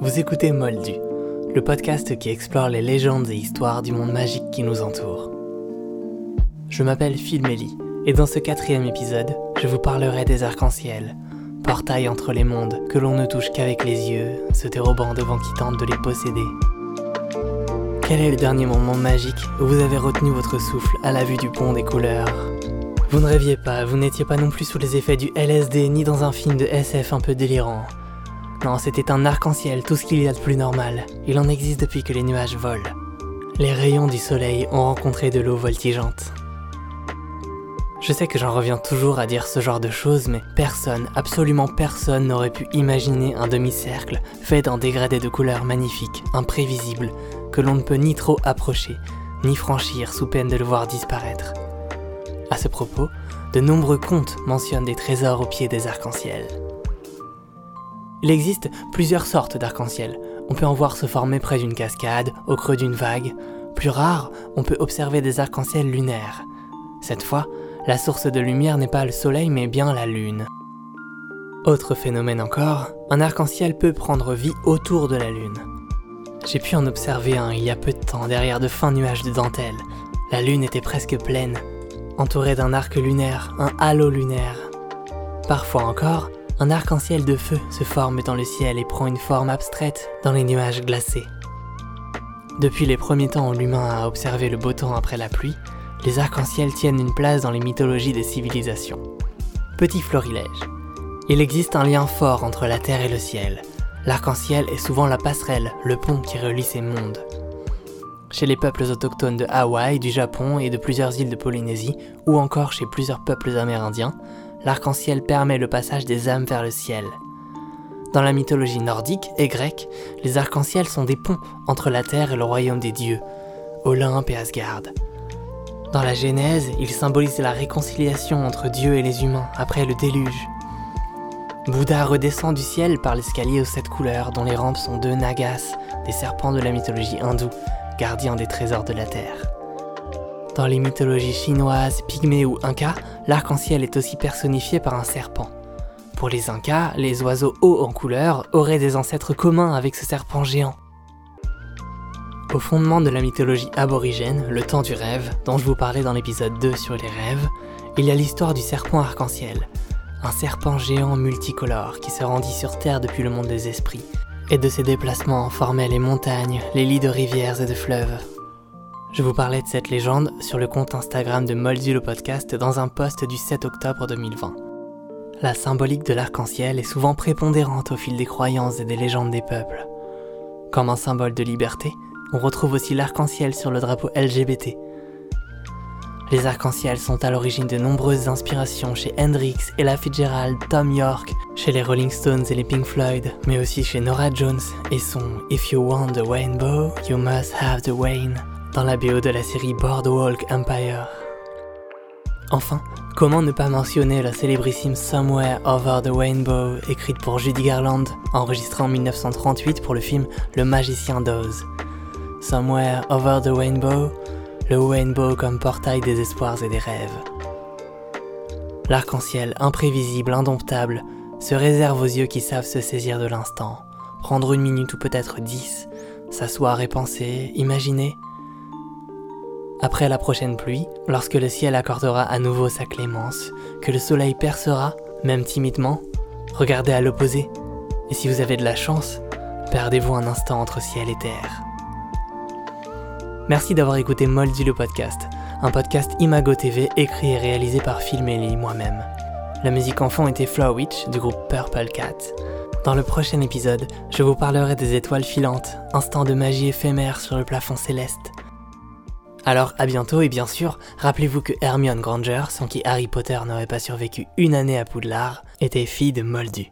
Vous écoutez Moldu, le podcast qui explore les légendes et histoires du monde magique qui nous entoure. Je m'appelle Phil Melly, et dans ce quatrième épisode, je vous parlerai des arcs-en-ciel, portail entre les mondes que l'on ne touche qu'avec les yeux, se dérobant devant qui tente de les posséder. Quel est le dernier moment magique où vous avez retenu votre souffle à la vue du pont des couleurs? Vous ne rêviez pas, vous n'étiez pas non plus sous les effets du LSD ni dans un film de SF un peu délirant. Non, c'était un arc-en-ciel, tout ce qu'il y a de plus normal. Il en existe depuis que les nuages volent. Les rayons du soleil ont rencontré de l'eau voltigeante. Je sais que j'en reviens toujours à dire ce genre de choses, mais personne, absolument personne n'aurait pu imaginer un demi-cercle fait d'un dégradé de couleurs magnifiques, imprévisible, que l'on ne peut ni trop approcher, ni franchir sous peine de le voir disparaître. À ce propos, de nombreux contes mentionnent des trésors au pied des arcs-en-ciel. Il existe plusieurs sortes d'arc-en-ciel. On peut en voir se former près d'une cascade, au creux d'une vague. Plus rare, on peut observer des arcs-en-ciel lunaires. Cette fois, la source de lumière n'est pas le soleil mais bien la lune. Autre phénomène encore, un arc-en-ciel peut prendre vie autour de la lune. J'ai pu en observer un il y a peu de temps derrière de fins nuages de dentelle. La lune était presque pleine, entourée d'un arc lunaire, un halo lunaire. Parfois encore, un arc-en-ciel de feu se forme dans le ciel et prend une forme abstraite dans les nuages glacés. Depuis les premiers temps où l'humain a observé le beau temps après la pluie, les arcs-en-ciel tiennent une place dans les mythologies des civilisations. Petit florilège. Il existe un lien fort entre la terre et le ciel. L'arc-en-ciel est souvent la passerelle, le pont qui relie ces mondes. Chez les peuples autochtones de Hawaï, du Japon et de plusieurs îles de Polynésie, ou encore chez plusieurs peuples amérindiens, l'arc-en-ciel permet le passage des âmes vers le ciel. Dans la mythologie nordique et grecque, les arcs-en-ciel sont des ponts entre la terre et le royaume des dieux, Olympe et Asgard. Dans la Genèse, ils symbolisent la réconciliation entre Dieu et les humains après le déluge. Bouddha redescend du ciel par l'escalier aux sept couleurs dont les rampes sont deux nagas, des serpents de la mythologie hindoue, gardiens des trésors de la terre. Dans les mythologies chinoises, pygmées ou incas, l'arc-en-ciel est aussi personnifié par un serpent. Pour les incas, les oiseaux hauts en couleur auraient des ancêtres communs avec ce serpent géant. Au fondement de la mythologie aborigène, le temps du rêve, dont je vous parlais dans l'épisode 2 sur les rêves, il y a l'histoire du serpent arc-en-ciel, un serpent géant multicolore qui se rendit sur Terre depuis le monde des esprits, et de ses déplacements formaient les montagnes, les lits de rivières et de fleuves, je vous parlais de cette légende sur le compte Instagram de Moldu le podcast dans un post du 7 octobre 2020. La symbolique de l'arc-en-ciel est souvent prépondérante au fil des croyances et des légendes des peuples. Comme un symbole de liberté, on retrouve aussi l'arc-en-ciel sur le drapeau LGBT. Les arcs-en-ciel sont à l'origine de nombreuses inspirations chez Hendrix, Ella Fitzgerald, Tom York, chez les Rolling Stones et les Pink Floyd, mais aussi chez Nora Jones et son If you want the rainbow, you must have the rain dans la BO de la série Boardwalk Empire. Enfin, comment ne pas mentionner la célébrissime Somewhere Over the Rainbow, écrite pour Judy Garland, enregistrée en 1938 pour le film Le Magicien d'Oz. Somewhere Over the Rainbow, le rainbow comme portail des espoirs et des rêves. L'arc-en-ciel imprévisible, indomptable, se réserve aux yeux qui savent se saisir de l'instant, prendre une minute ou peut-être dix, s'asseoir et penser, imaginer, après la prochaine pluie, lorsque le ciel accordera à nouveau sa clémence, que le soleil percera, même timidement, regardez à l'opposé, et si vous avez de la chance, perdez-vous un instant entre ciel et terre. Merci d'avoir écouté Moldy le podcast, un podcast Imago TV écrit et réalisé par Phil Melly moi-même. La musique en fond était Flower Witch du groupe Purple Cat. Dans le prochain épisode, je vous parlerai des étoiles filantes, instants de magie éphémère sur le plafond céleste, alors à bientôt et bien sûr, rappelez-vous que Hermione Granger, sans qui Harry Potter n'aurait pas survécu une année à Poudlard, était fille de Moldu.